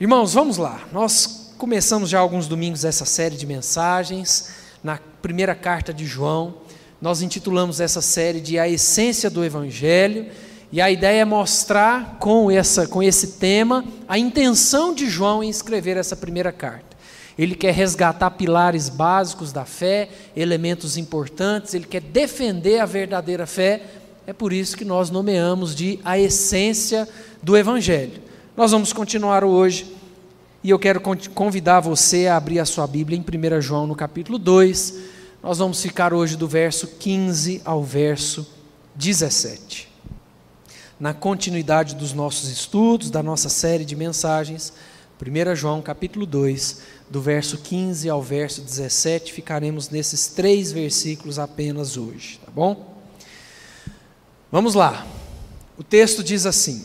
Irmãos, vamos lá. Nós começamos já alguns domingos essa série de mensagens, na primeira carta de João. Nós intitulamos essa série de A Essência do Evangelho, e a ideia é mostrar com, essa, com esse tema a intenção de João em escrever essa primeira carta. Ele quer resgatar pilares básicos da fé, elementos importantes, ele quer defender a verdadeira fé. É por isso que nós nomeamos de a essência do Evangelho. Nós vamos continuar hoje e eu quero convidar você a abrir a sua Bíblia em 1 João, no capítulo 2. Nós vamos ficar hoje do verso 15 ao verso 17. Na continuidade dos nossos estudos, da nossa série de mensagens, 1 João, capítulo 2, do verso 15 ao verso 17, ficaremos nesses três versículos apenas hoje, tá bom? Vamos lá. O texto diz assim: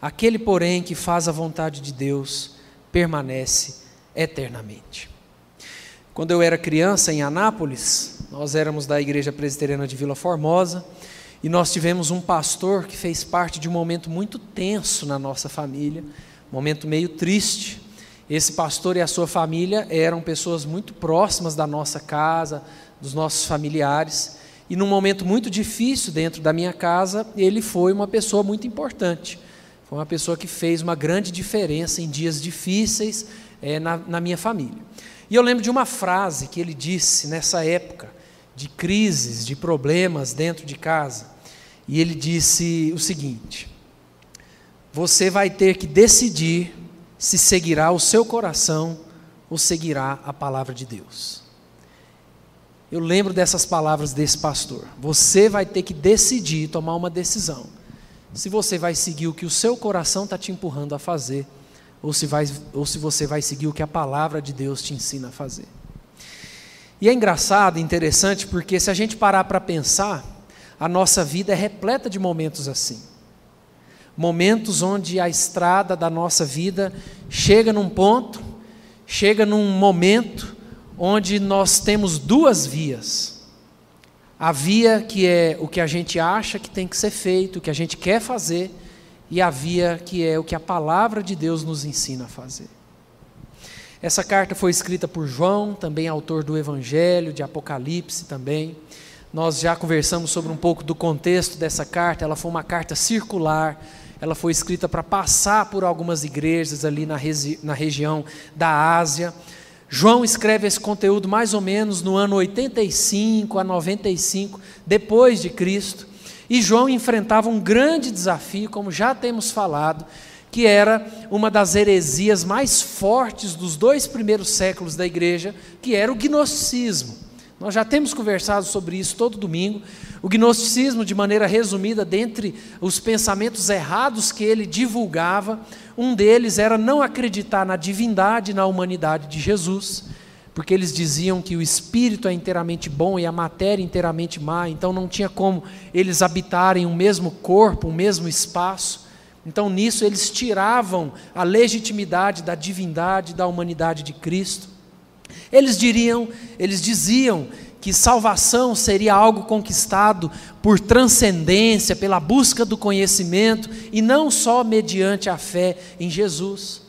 Aquele, porém, que faz a vontade de Deus permanece eternamente. Quando eu era criança em Anápolis, nós éramos da Igreja Presbiteriana de Vila Formosa e nós tivemos um pastor que fez parte de um momento muito tenso na nossa família, um momento meio triste. Esse pastor e a sua família eram pessoas muito próximas da nossa casa, dos nossos familiares, e num momento muito difícil dentro da minha casa, ele foi uma pessoa muito importante. Foi uma pessoa que fez uma grande diferença em dias difíceis é, na, na minha família. E eu lembro de uma frase que ele disse nessa época de crises, de problemas dentro de casa. E ele disse o seguinte: Você vai ter que decidir se seguirá o seu coração ou seguirá a palavra de Deus. Eu lembro dessas palavras desse pastor. Você vai ter que decidir, tomar uma decisão se você vai seguir o que o seu coração está te empurrando a fazer, ou se, vai, ou se você vai seguir o que a palavra de Deus te ensina a fazer. E é engraçado, interessante, porque se a gente parar para pensar, a nossa vida é repleta de momentos assim. Momentos onde a estrada da nossa vida chega num ponto, chega num momento onde nós temos duas vias a via que é o que a gente acha que tem que ser feito, o que a gente quer fazer, e a via que é o que a palavra de Deus nos ensina a fazer. Essa carta foi escrita por João, também autor do Evangelho, de Apocalipse também. Nós já conversamos sobre um pouco do contexto dessa carta. Ela foi uma carta circular, ela foi escrita para passar por algumas igrejas ali na, na região da Ásia. João escreve esse conteúdo mais ou menos no ano 85 a 95 depois de Cristo. E João enfrentava um grande desafio, como já temos falado, que era uma das heresias mais fortes dos dois primeiros séculos da igreja, que era o gnosticismo. Nós já temos conversado sobre isso todo domingo. O gnosticismo, de maneira resumida, dentre os pensamentos errados que ele divulgava, um deles era não acreditar na divindade, na humanidade de Jesus, porque eles diziam que o espírito é inteiramente bom e a matéria inteiramente má, então não tinha como eles habitarem o mesmo corpo, o mesmo espaço. Então nisso eles tiravam a legitimidade da divindade, da humanidade de Cristo. Eles diriam, eles diziam que salvação seria algo conquistado por transcendência, pela busca do conhecimento e não só mediante a fé em Jesus.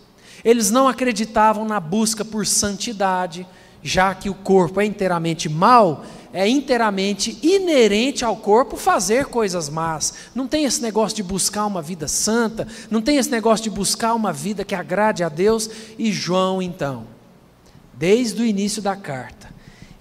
Eles não acreditavam na busca por santidade, já que o corpo é inteiramente mau, é inteiramente inerente ao corpo fazer coisas más. Não tem esse negócio de buscar uma vida santa, não tem esse negócio de buscar uma vida que agrade a Deus. E João, então, desde o início da carta,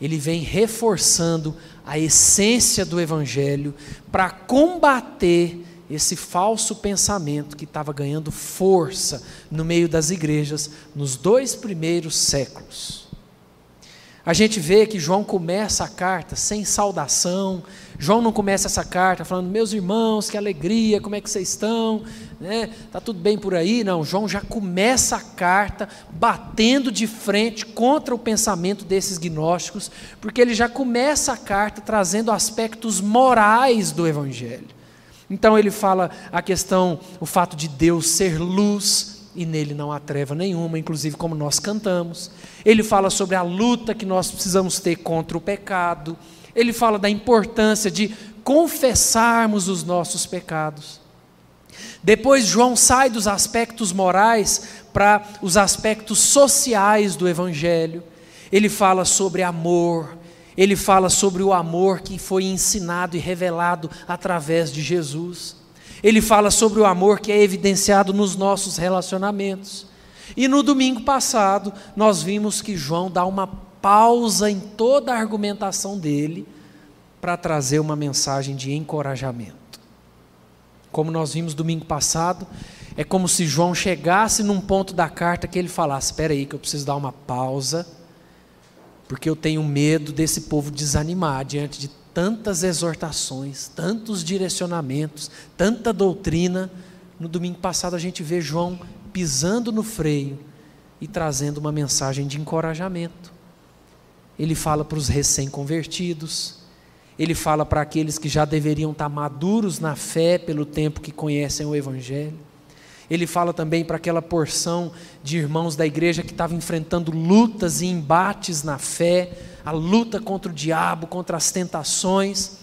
ele vem reforçando a essência do Evangelho para combater esse falso pensamento que estava ganhando força no meio das igrejas nos dois primeiros séculos. A gente vê que João começa a carta sem saudação. João não começa essa carta falando, meus irmãos, que alegria, como é que vocês estão? Né? Tá tudo bem por aí? Não, João já começa a carta batendo de frente contra o pensamento desses gnósticos, porque ele já começa a carta trazendo aspectos morais do Evangelho. Então ele fala a questão, o fato de Deus ser luz, e nele não há treva nenhuma, inclusive como nós cantamos. Ele fala sobre a luta que nós precisamos ter contra o pecado. Ele fala da importância de confessarmos os nossos pecados. Depois, João sai dos aspectos morais para os aspectos sociais do Evangelho. Ele fala sobre amor, ele fala sobre o amor que foi ensinado e revelado através de Jesus. Ele fala sobre o amor que é evidenciado nos nossos relacionamentos. E no domingo passado, nós vimos que João dá uma pausa em toda a argumentação dele para trazer uma mensagem de encorajamento. Como nós vimos domingo passado, é como se João chegasse num ponto da carta que ele falasse: Espera aí, que eu preciso dar uma pausa, porque eu tenho medo desse povo desanimar diante de tantas exortações, tantos direcionamentos, tanta doutrina. No domingo passado a gente vê João pisando no freio e trazendo uma mensagem de encorajamento. Ele fala para os recém-convertidos, ele fala para aqueles que já deveriam estar maduros na fé pelo tempo que conhecem o Evangelho. Ele fala também para aquela porção de irmãos da igreja que estava enfrentando lutas e embates na fé, a luta contra o diabo, contra as tentações.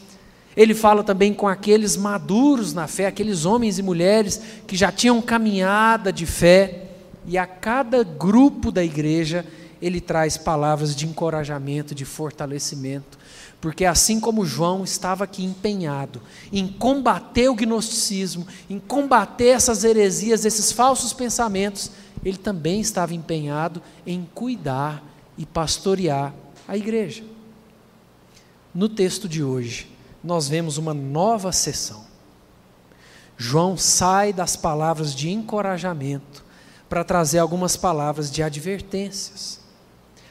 Ele fala também com aqueles maduros na fé, aqueles homens e mulheres que já tinham caminhada de fé, e a cada grupo da igreja ele traz palavras de encorajamento, de fortalecimento, porque assim como João estava aqui empenhado em combater o gnosticismo, em combater essas heresias, esses falsos pensamentos, ele também estava empenhado em cuidar e pastorear a igreja. No texto de hoje, nós vemos uma nova sessão. João sai das palavras de encorajamento para trazer algumas palavras de advertências.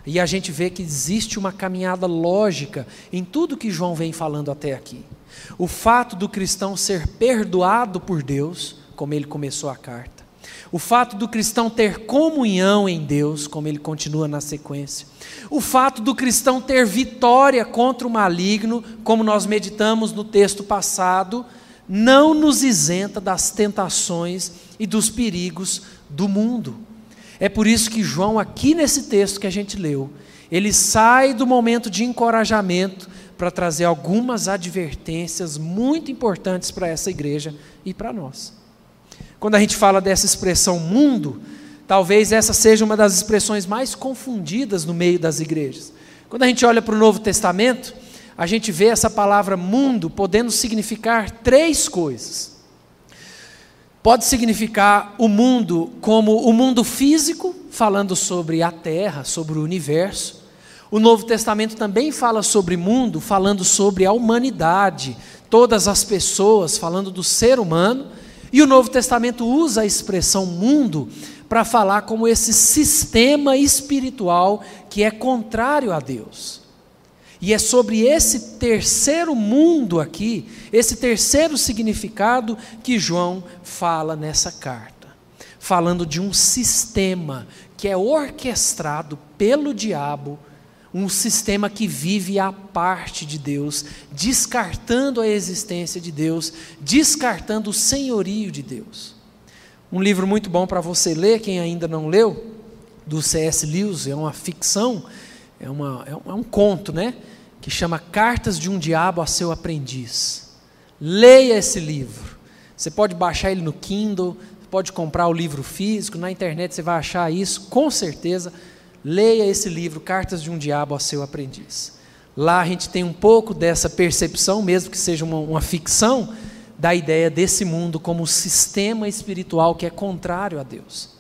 E a gente vê que existe uma caminhada lógica em tudo que João vem falando até aqui. O fato do cristão ser perdoado por Deus, como ele começou a carta, o fato do cristão ter comunhão em Deus, como ele continua na sequência. O fato do cristão ter vitória contra o maligno, como nós meditamos no texto passado, não nos isenta das tentações e dos perigos do mundo. É por isso que João, aqui nesse texto que a gente leu, ele sai do momento de encorajamento para trazer algumas advertências muito importantes para essa igreja e para nós. Quando a gente fala dessa expressão mundo, talvez essa seja uma das expressões mais confundidas no meio das igrejas. Quando a gente olha para o Novo Testamento, a gente vê essa palavra mundo podendo significar três coisas. Pode significar o mundo como o mundo físico, falando sobre a terra, sobre o universo. O Novo Testamento também fala sobre mundo, falando sobre a humanidade, todas as pessoas, falando do ser humano. E o Novo Testamento usa a expressão mundo para falar como esse sistema espiritual que é contrário a Deus. E é sobre esse terceiro mundo aqui, esse terceiro significado que João fala nessa carta. Falando de um sistema que é orquestrado pelo diabo um sistema que vive à parte de Deus, descartando a existência de Deus, descartando o senhorio de Deus. Um livro muito bom para você ler, quem ainda não leu, do C.S. Lewis, é uma ficção, é, uma, é, um, é um conto, né? Que chama Cartas de um Diabo a Seu Aprendiz. Leia esse livro. Você pode baixar ele no Kindle, pode comprar o livro físico, na internet você vai achar isso, com certeza Leia esse livro, Cartas de um Diabo a Seu Aprendiz. Lá a gente tem um pouco dessa percepção, mesmo que seja uma, uma ficção, da ideia desse mundo como sistema espiritual que é contrário a Deus.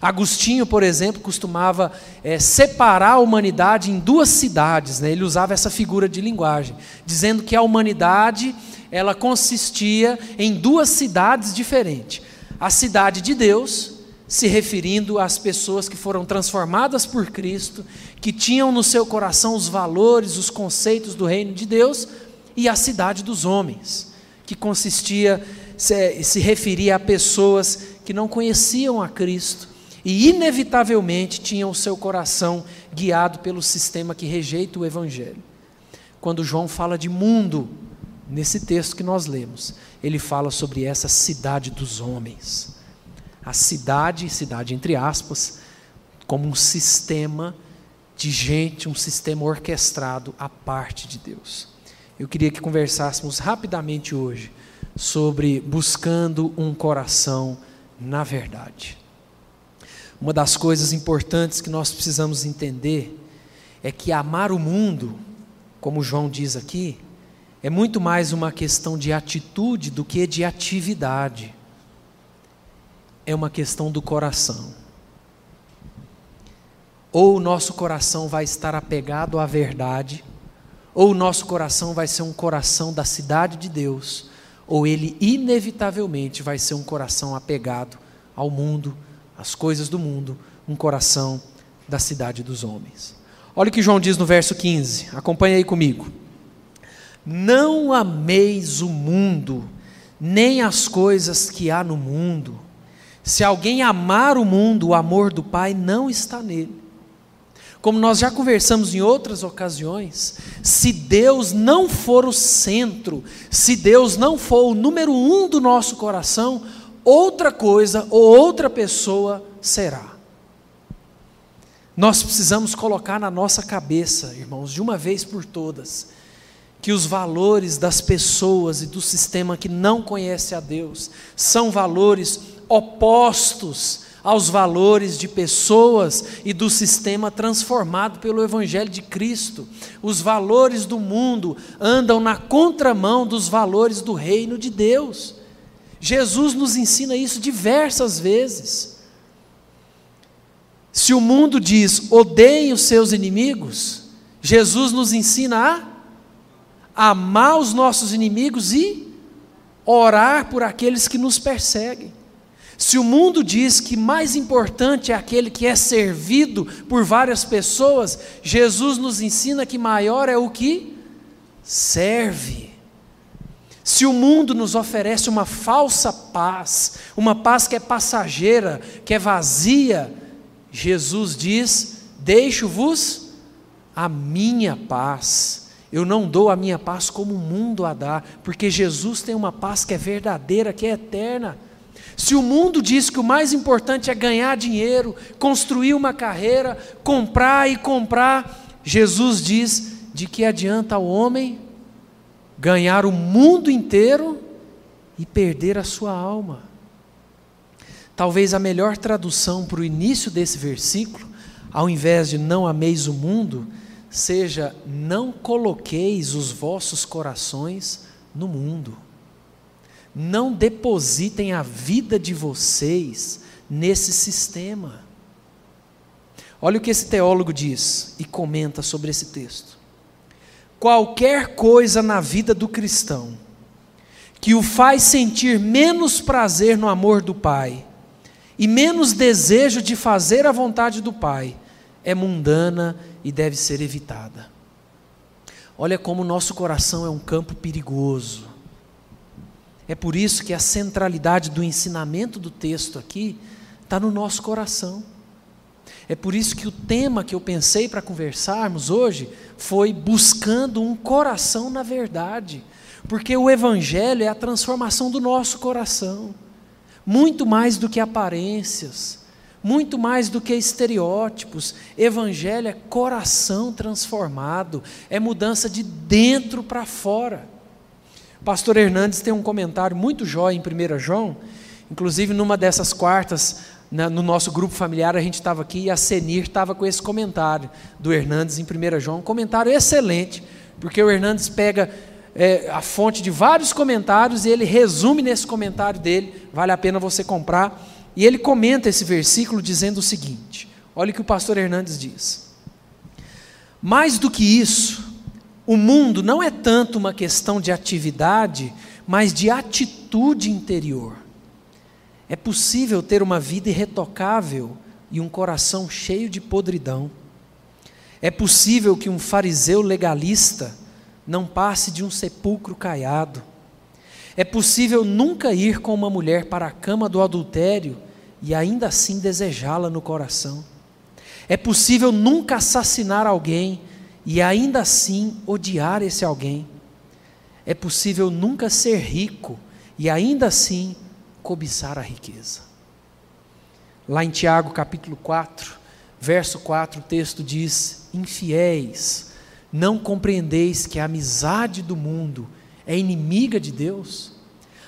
Agostinho, por exemplo, costumava é, separar a humanidade em duas cidades, né? ele usava essa figura de linguagem, dizendo que a humanidade ela consistia em duas cidades diferentes: a cidade de Deus se referindo às pessoas que foram transformadas por Cristo, que tinham no seu coração os valores, os conceitos do reino de Deus, e a cidade dos homens, que consistia, se, se referia a pessoas que não conheciam a Cristo e, inevitavelmente, tinham o seu coração guiado pelo sistema que rejeita o Evangelho. Quando João fala de mundo, nesse texto que nós lemos, ele fala sobre essa cidade dos homens. A cidade, cidade entre aspas, como um sistema de gente, um sistema orquestrado à parte de Deus. Eu queria que conversássemos rapidamente hoje sobre buscando um coração na verdade. Uma das coisas importantes que nós precisamos entender é que amar o mundo, como João diz aqui, é muito mais uma questão de atitude do que de atividade. É uma questão do coração. Ou o nosso coração vai estar apegado à verdade, ou o nosso coração vai ser um coração da cidade de Deus, ou ele inevitavelmente vai ser um coração apegado ao mundo, às coisas do mundo, um coração da cidade dos homens. Olha o que João diz no verso 15, acompanha aí comigo. Não ameis o mundo, nem as coisas que há no mundo. Se alguém amar o mundo, o amor do Pai não está nele. Como nós já conversamos em outras ocasiões, se Deus não for o centro, se Deus não for o número um do nosso coração, outra coisa ou outra pessoa será. Nós precisamos colocar na nossa cabeça, irmãos, de uma vez por todas, que os valores das pessoas e do sistema que não conhece a Deus são valores opostos aos valores de pessoas e do sistema transformado pelo Evangelho de Cristo. Os valores do mundo andam na contramão dos valores do reino de Deus. Jesus nos ensina isso diversas vezes. Se o mundo diz odeiem os seus inimigos, Jesus nos ensina a amar os nossos inimigos e orar por aqueles que nos perseguem. Se o mundo diz que mais importante é aquele que é servido por várias pessoas, Jesus nos ensina que maior é o que serve. Se o mundo nos oferece uma falsa paz, uma paz que é passageira, que é vazia, Jesus diz: Deixo-vos a minha paz eu não dou a minha paz como o mundo a dá, porque Jesus tem uma paz que é verdadeira, que é eterna. Se o mundo diz que o mais importante é ganhar dinheiro, construir uma carreira, comprar e comprar, Jesus diz: de que adianta ao homem ganhar o mundo inteiro e perder a sua alma? Talvez a melhor tradução para o início desse versículo, ao invés de não ameis o mundo, seja: não coloqueis os vossos corações no mundo. Não depositem a vida de vocês nesse sistema. Olha o que esse teólogo diz e comenta sobre esse texto. Qualquer coisa na vida do cristão que o faz sentir menos prazer no amor do Pai e menos desejo de fazer a vontade do Pai é mundana e deve ser evitada. Olha como o nosso coração é um campo perigoso. É por isso que a centralidade do ensinamento do texto aqui está no nosso coração. É por isso que o tema que eu pensei para conversarmos hoje foi buscando um coração na verdade. Porque o Evangelho é a transformação do nosso coração, muito mais do que aparências muito mais do que estereótipos. Evangelho é coração transformado, é mudança de dentro para fora. Pastor Hernandes tem um comentário muito jóia em 1 João, inclusive numa dessas quartas, na, no nosso grupo familiar, a gente estava aqui e a Senir estava com esse comentário do Hernandes em 1 João, um comentário excelente, porque o Hernandes pega é, a fonte de vários comentários e ele resume nesse comentário dele, vale a pena você comprar e ele comenta esse versículo dizendo o seguinte: olha o que o pastor Hernandes diz. Mais do que isso, o mundo não é tanto uma questão de atividade, mas de atitude interior. É possível ter uma vida irretocável e um coração cheio de podridão. É possível que um fariseu legalista não passe de um sepulcro caiado. É possível nunca ir com uma mulher para a cama do adultério e ainda assim desejá-la no coração. É possível nunca assassinar alguém e ainda assim odiar esse alguém. É possível nunca ser rico e ainda assim cobiçar a riqueza. Lá em Tiago capítulo 4, verso 4, o texto diz: Infiéis, não compreendeis que a amizade do mundo é inimiga de Deus?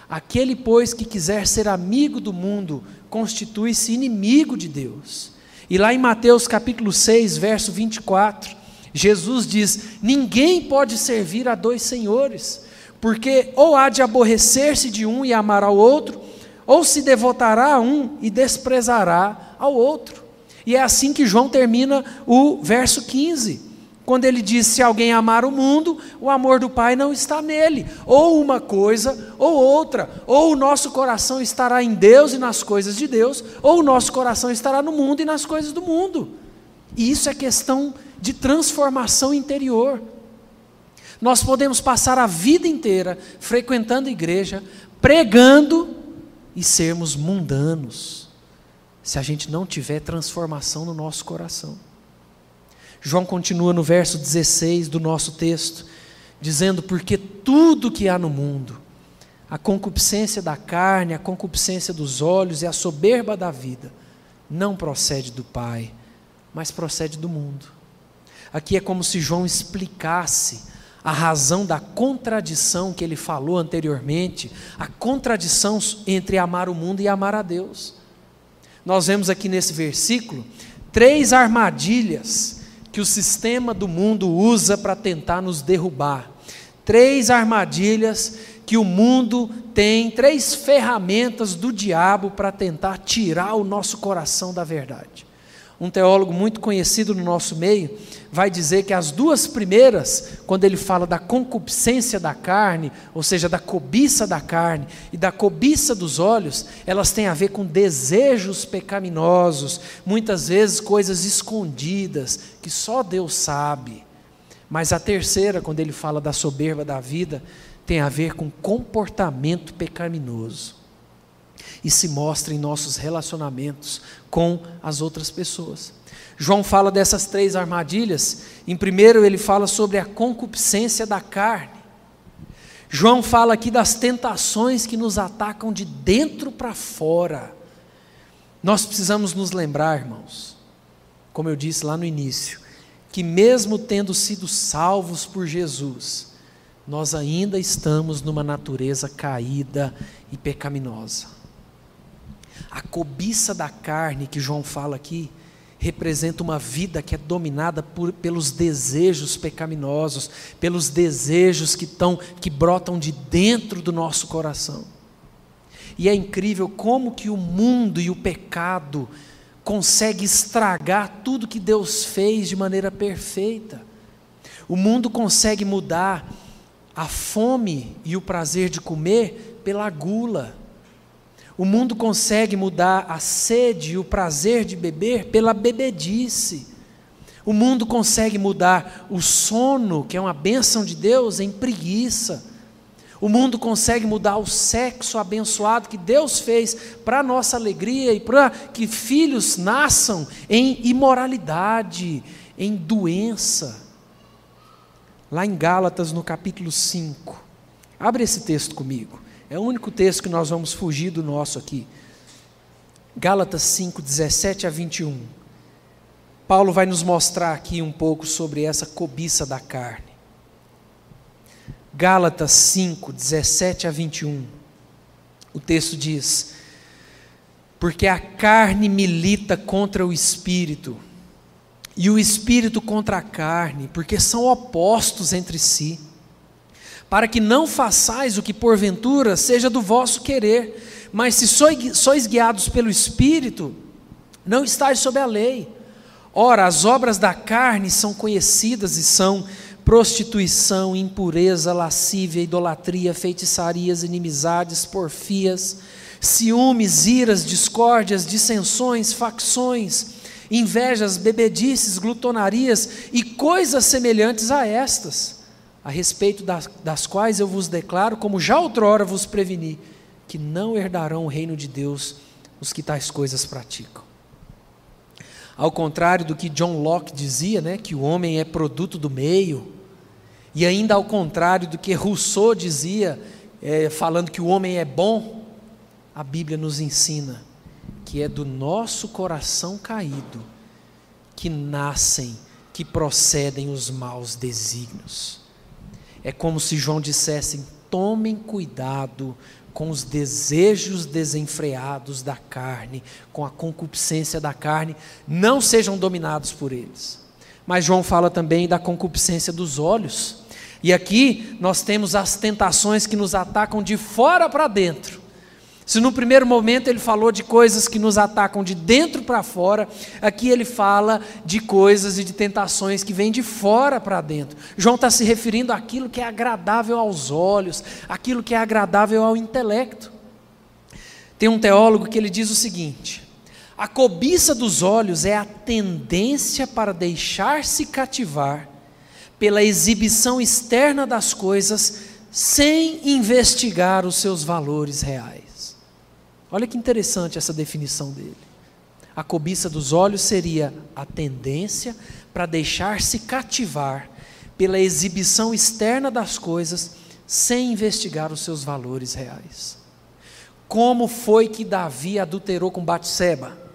Aquele, pois, que quiser ser amigo do mundo, constitui-se inimigo de Deus. E lá em Mateus capítulo 6, verso 24, Jesus diz: Ninguém pode servir a dois senhores, porque ou há de aborrecer-se de um e amar ao outro, ou se devotará a um e desprezará ao outro. E é assim que João termina o verso 15, quando ele diz: Se alguém amar o mundo, o amor do Pai não está nele. Ou uma coisa, ou outra. Ou o nosso coração estará em Deus e nas coisas de Deus, ou o nosso coração estará no mundo e nas coisas do mundo. E isso é questão de transformação interior. Nós podemos passar a vida inteira frequentando a igreja, pregando e sermos mundanos, se a gente não tiver transformação no nosso coração. João continua no verso 16 do nosso texto, dizendo: Porque tudo que há no mundo, a concupiscência da carne, a concupiscência dos olhos e a soberba da vida, não procede do Pai, mas procede do mundo. Aqui é como se João explicasse a razão da contradição que ele falou anteriormente, a contradição entre amar o mundo e amar a Deus. Nós vemos aqui nesse versículo três armadilhas que o sistema do mundo usa para tentar nos derrubar. Três armadilhas que o mundo tem, três ferramentas do diabo para tentar tirar o nosso coração da verdade um teólogo muito conhecido no nosso meio, vai dizer que as duas primeiras, quando ele fala da concupiscência da carne, ou seja, da cobiça da carne e da cobiça dos olhos, elas têm a ver com desejos pecaminosos, muitas vezes coisas escondidas, que só Deus sabe. Mas a terceira, quando ele fala da soberba da vida, tem a ver com comportamento pecaminoso e se mostra em nossos relacionamentos com as outras pessoas. João fala dessas três armadilhas. Em primeiro, ele fala sobre a concupiscência da carne. João fala aqui das tentações que nos atacam de dentro para fora. Nós precisamos nos lembrar, irmãos, como eu disse lá no início, que mesmo tendo sido salvos por Jesus, nós ainda estamos numa natureza caída e pecaminosa. A cobiça da carne que João fala aqui representa uma vida que é dominada por, pelos desejos pecaminosos, pelos desejos que estão que brotam de dentro do nosso coração. E é incrível como que o mundo e o pecado consegue estragar tudo que Deus fez de maneira perfeita. O mundo consegue mudar a fome e o prazer de comer pela gula o mundo consegue mudar a sede e o prazer de beber pela bebedice. O mundo consegue mudar o sono, que é uma bênção de Deus, em preguiça. O mundo consegue mudar o sexo abençoado que Deus fez para nossa alegria e para que filhos nasçam em imoralidade, em doença. Lá em Gálatas, no capítulo 5. Abre esse texto comigo. É o único texto que nós vamos fugir do nosso aqui. Gálatas 5, 17 a 21. Paulo vai nos mostrar aqui um pouco sobre essa cobiça da carne. Gálatas 5, 17 a 21. O texto diz: Porque a carne milita contra o espírito, e o espírito contra a carne, porque são opostos entre si para que não façais o que porventura seja do vosso querer, mas se sois guiados pelo Espírito, não estáis sob a lei. Ora, as obras da carne são conhecidas e são prostituição, impureza, lascívia, idolatria, feitiçarias, inimizades, porfias, ciúmes, iras, discórdias, dissensões, facções, invejas, bebedices, glutonarias e coisas semelhantes a estas, a respeito das, das quais eu vos declaro, como já outrora vos preveni, que não herdarão o reino de Deus os que tais coisas praticam. Ao contrário do que John Locke dizia, né, que o homem é produto do meio, e ainda ao contrário do que Rousseau dizia, é, falando que o homem é bom, a Bíblia nos ensina que é do nosso coração caído que nascem, que procedem os maus desígnios. É como se João dissesse: tomem cuidado com os desejos desenfreados da carne, com a concupiscência da carne, não sejam dominados por eles. Mas João fala também da concupiscência dos olhos. E aqui nós temos as tentações que nos atacam de fora para dentro se no primeiro momento ele falou de coisas que nos atacam de dentro para fora, aqui ele fala de coisas e de tentações que vêm de fora para dentro. João está se referindo àquilo que é agradável aos olhos, aquilo que é agradável ao intelecto. Tem um teólogo que ele diz o seguinte: a cobiça dos olhos é a tendência para deixar-se cativar pela exibição externa das coisas sem investigar os seus valores reais. Olha que interessante essa definição dele. A cobiça dos olhos seria a tendência para deixar-se cativar pela exibição externa das coisas sem investigar os seus valores reais. Como foi que Davi adulterou com Batseba?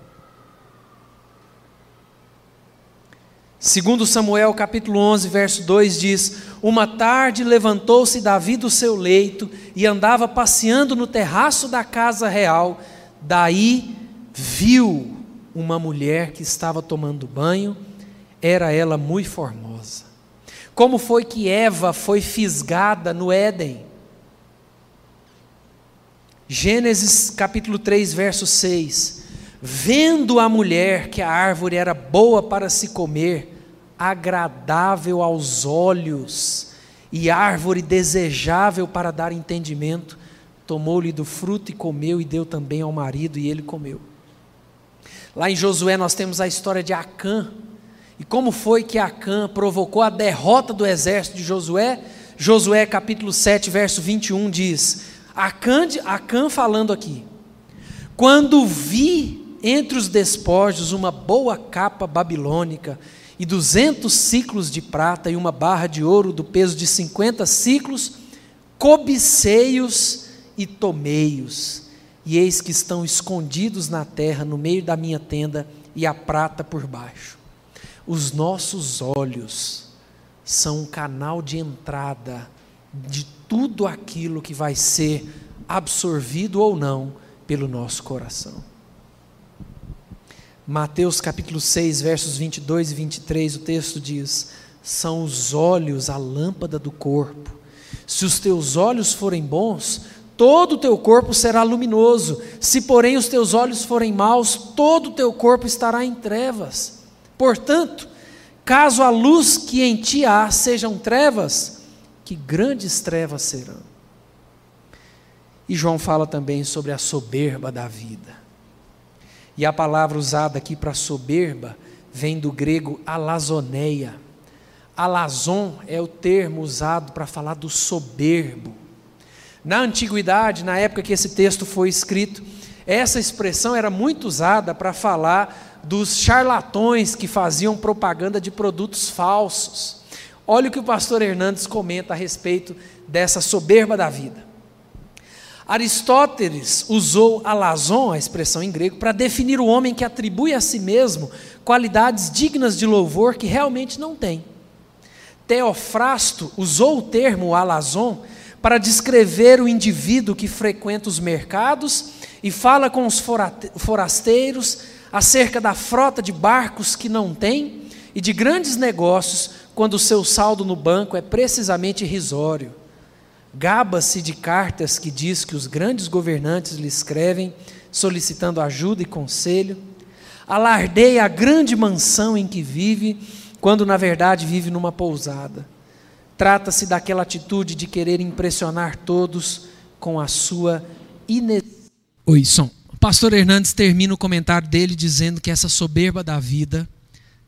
Segundo Samuel capítulo 11, verso 2 diz: Uma tarde levantou-se Davi do seu leito e andava passeando no terraço da casa real. Daí viu uma mulher que estava tomando banho, era ela muito formosa. Como foi que Eva foi fisgada no Éden? Gênesis capítulo 3, verso 6. Vendo a mulher que a árvore era boa para se comer, agradável aos olhos e árvore desejável para dar entendimento, tomou-lhe do fruto e comeu, e deu também ao marido, e ele comeu. Lá em Josué nós temos a história de Acã, e como foi que Acã provocou a derrota do exército de Josué? Josué capítulo 7, verso 21 diz: Acã, Acã falando aqui, quando vi entre os despojos uma boa capa babilônica e duzentos ciclos de prata e uma barra de ouro do peso de cinquenta ciclos, cobiceios e tomeios, e eis que estão escondidos na terra, no meio da minha tenda, e a prata por baixo. Os nossos olhos são um canal de entrada de tudo aquilo que vai ser absorvido ou não pelo nosso coração. Mateus capítulo 6, versos 22 e 23, o texto diz: São os olhos a lâmpada do corpo. Se os teus olhos forem bons, todo o teu corpo será luminoso. Se, porém, os teus olhos forem maus, todo o teu corpo estará em trevas. Portanto, caso a luz que em ti há sejam trevas, que grandes trevas serão. E João fala também sobre a soberba da vida. E a palavra usada aqui para soberba vem do grego alazoneia. Alazon é o termo usado para falar do soberbo. Na antiguidade, na época que esse texto foi escrito, essa expressão era muito usada para falar dos charlatões que faziam propaganda de produtos falsos. Olha o que o pastor Hernandes comenta a respeito dessa soberba da vida. Aristóteles usou alazon, a expressão em grego, para definir o homem que atribui a si mesmo qualidades dignas de louvor que realmente não tem. Teofrasto usou o termo alazon para descrever o indivíduo que frequenta os mercados e fala com os forasteiros acerca da frota de barcos que não tem e de grandes negócios quando o seu saldo no banco é precisamente irrisório. Gaba-se de cartas que diz que os grandes governantes lhe escrevem, solicitando ajuda e conselho. Alardeia a grande mansão em que vive, quando na verdade vive numa pousada. Trata-se daquela atitude de querer impressionar todos com a sua ines... Oi, som. O pastor Hernandes termina o comentário dele dizendo que essa soberba da vida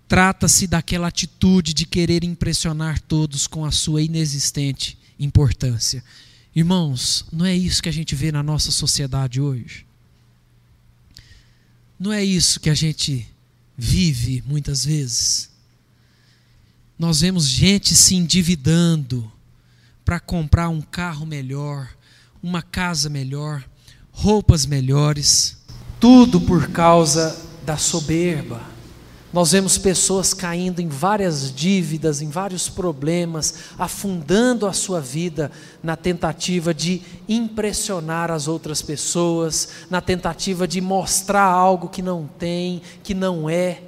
trata-se daquela atitude de querer impressionar todos com a sua inexistente importância. Irmãos, não é isso que a gente vê na nossa sociedade hoje? Não é isso que a gente vive muitas vezes? Nós vemos gente se endividando para comprar um carro melhor, uma casa melhor, roupas melhores, tudo por causa da soberba. Nós vemos pessoas caindo em várias dívidas, em vários problemas, afundando a sua vida na tentativa de impressionar as outras pessoas, na tentativa de mostrar algo que não tem, que não é.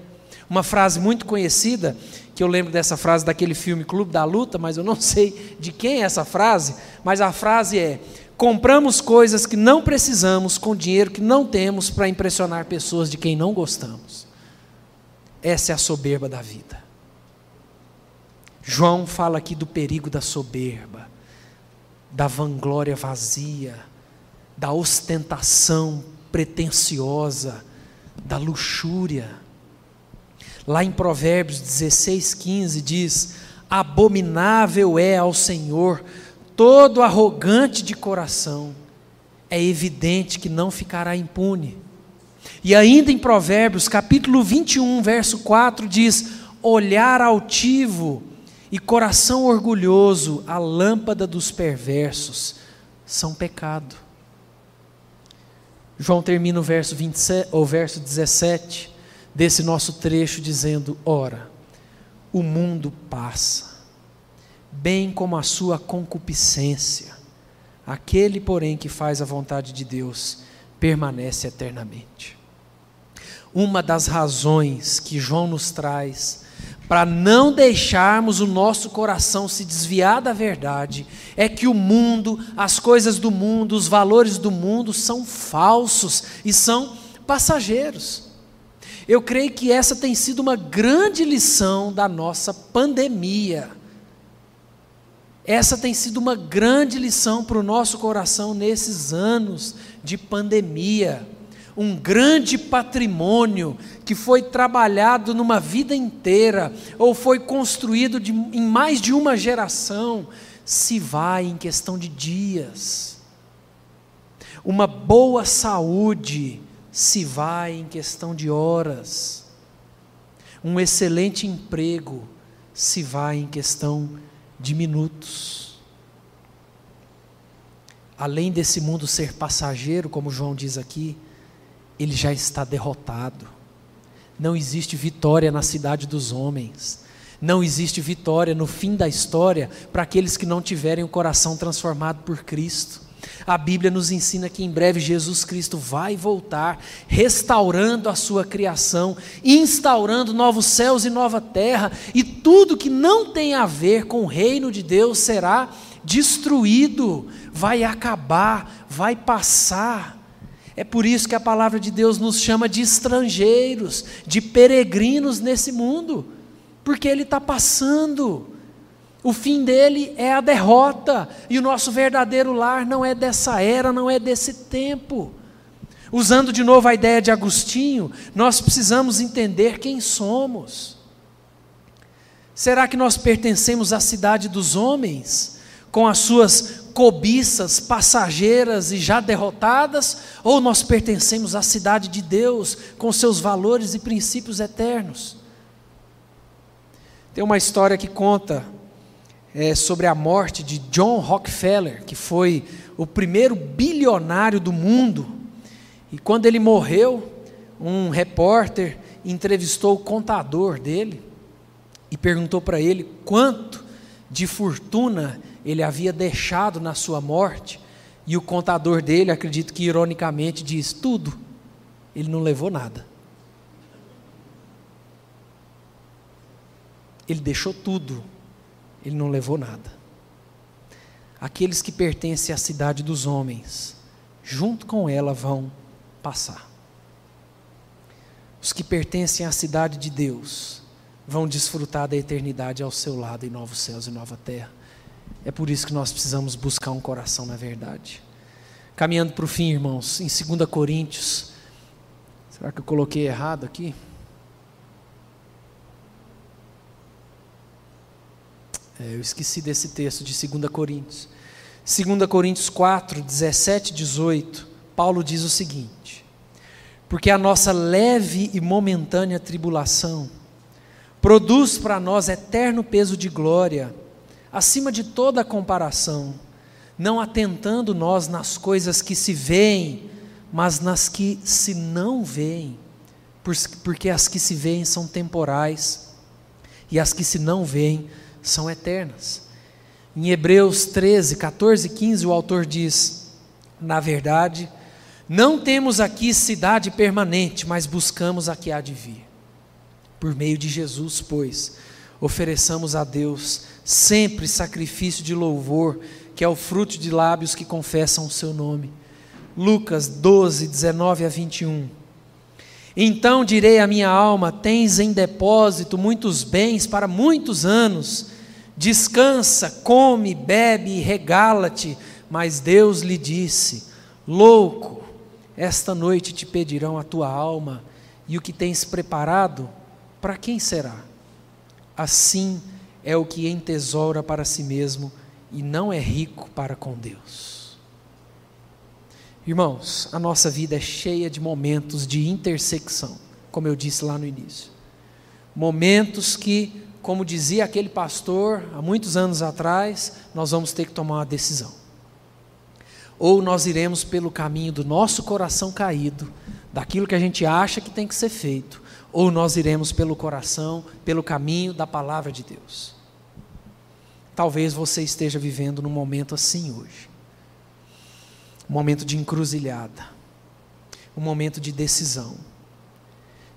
Uma frase muito conhecida, que eu lembro dessa frase daquele filme Clube da Luta, mas eu não sei de quem é essa frase, mas a frase é: compramos coisas que não precisamos com dinheiro que não temos para impressionar pessoas de quem não gostamos. Essa é a soberba da vida. João fala aqui do perigo da soberba, da vanglória vazia, da ostentação pretensiosa, da luxúria. Lá em Provérbios 16, 15 diz: Abominável é ao Senhor todo arrogante de coração, é evidente que não ficará impune. E ainda em Provérbios, capítulo 21, verso 4, diz: Olhar altivo e coração orgulhoso, a lâmpada dos perversos, são pecado. João termina o verso, 27, o verso 17 desse nosso trecho dizendo: Ora, o mundo passa, bem como a sua concupiscência. Aquele, porém, que faz a vontade de Deus, permanece eternamente. Uma das razões que João nos traz para não deixarmos o nosso coração se desviar da verdade é que o mundo, as coisas do mundo, os valores do mundo são falsos e são passageiros. Eu creio que essa tem sido uma grande lição da nossa pandemia. Essa tem sido uma grande lição para o nosso coração nesses anos de pandemia. Um grande patrimônio que foi trabalhado numa vida inteira, ou foi construído de, em mais de uma geração, se vai em questão de dias. Uma boa saúde se vai em questão de horas. Um excelente emprego se vai em questão de minutos além desse mundo ser passageiro, como João diz aqui, ele já está derrotado. Não existe vitória na cidade dos homens. Não existe vitória no fim da história para aqueles que não tiverem o coração transformado por Cristo. A Bíblia nos ensina que em breve Jesus Cristo vai voltar, restaurando a sua criação, instaurando novos céus e nova terra, e tudo que não tem a ver com o reino de Deus será destruído, vai acabar, vai passar. É por isso que a palavra de Deus nos chama de estrangeiros, de peregrinos nesse mundo, porque ele está passando. O fim dele é a derrota, e o nosso verdadeiro lar não é dessa era, não é desse tempo. Usando de novo a ideia de Agostinho, nós precisamos entender quem somos. Será que nós pertencemos à cidade dos homens? Com as suas cobiças passageiras e já derrotadas, ou nós pertencemos à cidade de Deus com seus valores e princípios eternos? Tem uma história que conta é, sobre a morte de John Rockefeller, que foi o primeiro bilionário do mundo. E quando ele morreu, um repórter entrevistou o contador dele e perguntou para ele quanto de fortuna ele havia deixado na sua morte, e o contador dele, acredito que ironicamente, diz: tudo, ele não levou nada. Ele deixou tudo, ele não levou nada. Aqueles que pertencem à cidade dos homens, junto com ela vão passar. Os que pertencem à cidade de Deus vão desfrutar da eternidade ao seu lado em novos céus e nova terra. É por isso que nós precisamos buscar um coração na verdade. Caminhando para o fim, irmãos, em 2 Coríntios. Será que eu coloquei errado aqui? É, eu esqueci desse texto de 2 Coríntios. 2 Coríntios 4, 17 e 18, Paulo diz o seguinte: Porque a nossa leve e momentânea tribulação produz para nós eterno peso de glória, acima de toda comparação, não atentando nós nas coisas que se veem, mas nas que se não veem, porque as que se veem são temporais e as que se não veem são eternas. Em Hebreus 13, 14 e 15, o autor diz: Na verdade, não temos aqui cidade permanente, mas buscamos a que há de vir. Por meio de Jesus, pois, ofereçamos a Deus sempre sacrifício de louvor, que é o fruto de lábios que confessam o seu nome. Lucas 12, 19 a 21. Então direi à minha alma: Tens em depósito muitos bens para muitos anos Descansa, come, bebe e regala-te. Mas Deus lhe disse: Louco, esta noite te pedirão a tua alma, e o que tens preparado, para quem será? Assim é o que entesoura para si mesmo e não é rico para com Deus. Irmãos, a nossa vida é cheia de momentos de intersecção, como eu disse lá no início. Momentos que como dizia aquele pastor há muitos anos atrás, nós vamos ter que tomar uma decisão. Ou nós iremos pelo caminho do nosso coração caído, daquilo que a gente acha que tem que ser feito, ou nós iremos pelo coração, pelo caminho da palavra de Deus. Talvez você esteja vivendo num momento assim hoje. Um momento de encruzilhada. Um momento de decisão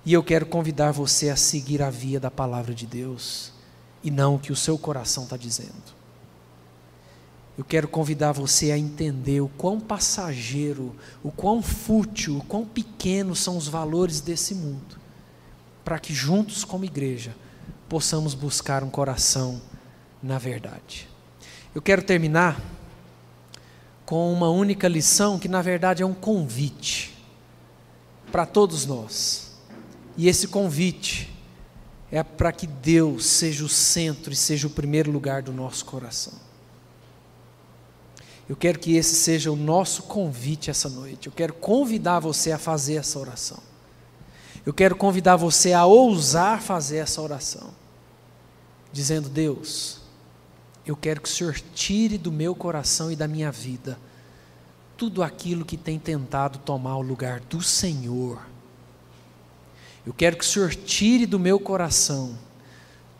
e eu quero convidar você a seguir a via da palavra de Deus e não o que o seu coração está dizendo. Eu quero convidar você a entender o quão passageiro, o quão fútil, o quão pequenos são os valores desse mundo, para que juntos, como igreja, possamos buscar um coração na verdade. Eu quero terminar com uma única lição que, na verdade, é um convite para todos nós e esse convite é para que Deus seja o centro e seja o primeiro lugar do nosso coração. Eu quero que esse seja o nosso convite essa noite. Eu quero convidar você a fazer essa oração. Eu quero convidar você a ousar fazer essa oração, dizendo: Deus, eu quero que o Senhor tire do meu coração e da minha vida tudo aquilo que tem tentado tomar o lugar do Senhor eu quero que o Senhor tire do meu coração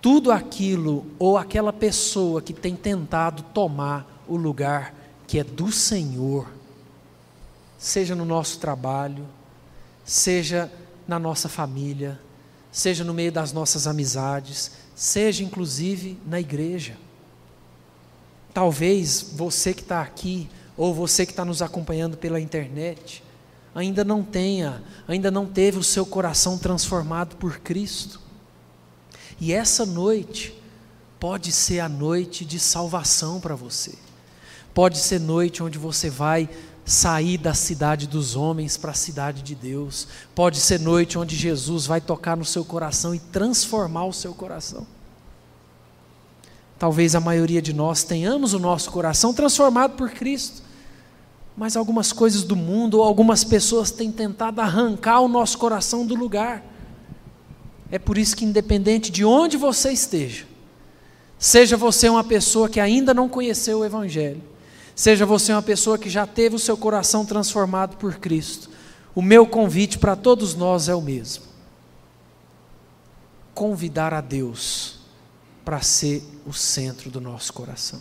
tudo aquilo ou aquela pessoa que tem tentado tomar o lugar que é do Senhor, seja no nosso trabalho, seja na nossa família, seja no meio das nossas amizades, seja inclusive na igreja. Talvez você que está aqui, ou você que está nos acompanhando pela internet, ainda não tenha, ainda não teve o seu coração transformado por Cristo. E essa noite pode ser a noite de salvação para você. Pode ser noite onde você vai sair da cidade dos homens para a cidade de Deus. Pode ser noite onde Jesus vai tocar no seu coração e transformar o seu coração. Talvez a maioria de nós tenhamos o nosso coração transformado por Cristo, mas algumas coisas do mundo ou algumas pessoas têm tentado arrancar o nosso coração do lugar. É por isso que, independente de onde você esteja, seja você uma pessoa que ainda não conheceu o Evangelho, seja você uma pessoa que já teve o seu coração transformado por Cristo, o meu convite para todos nós é o mesmo: convidar a Deus para ser o centro do nosso coração.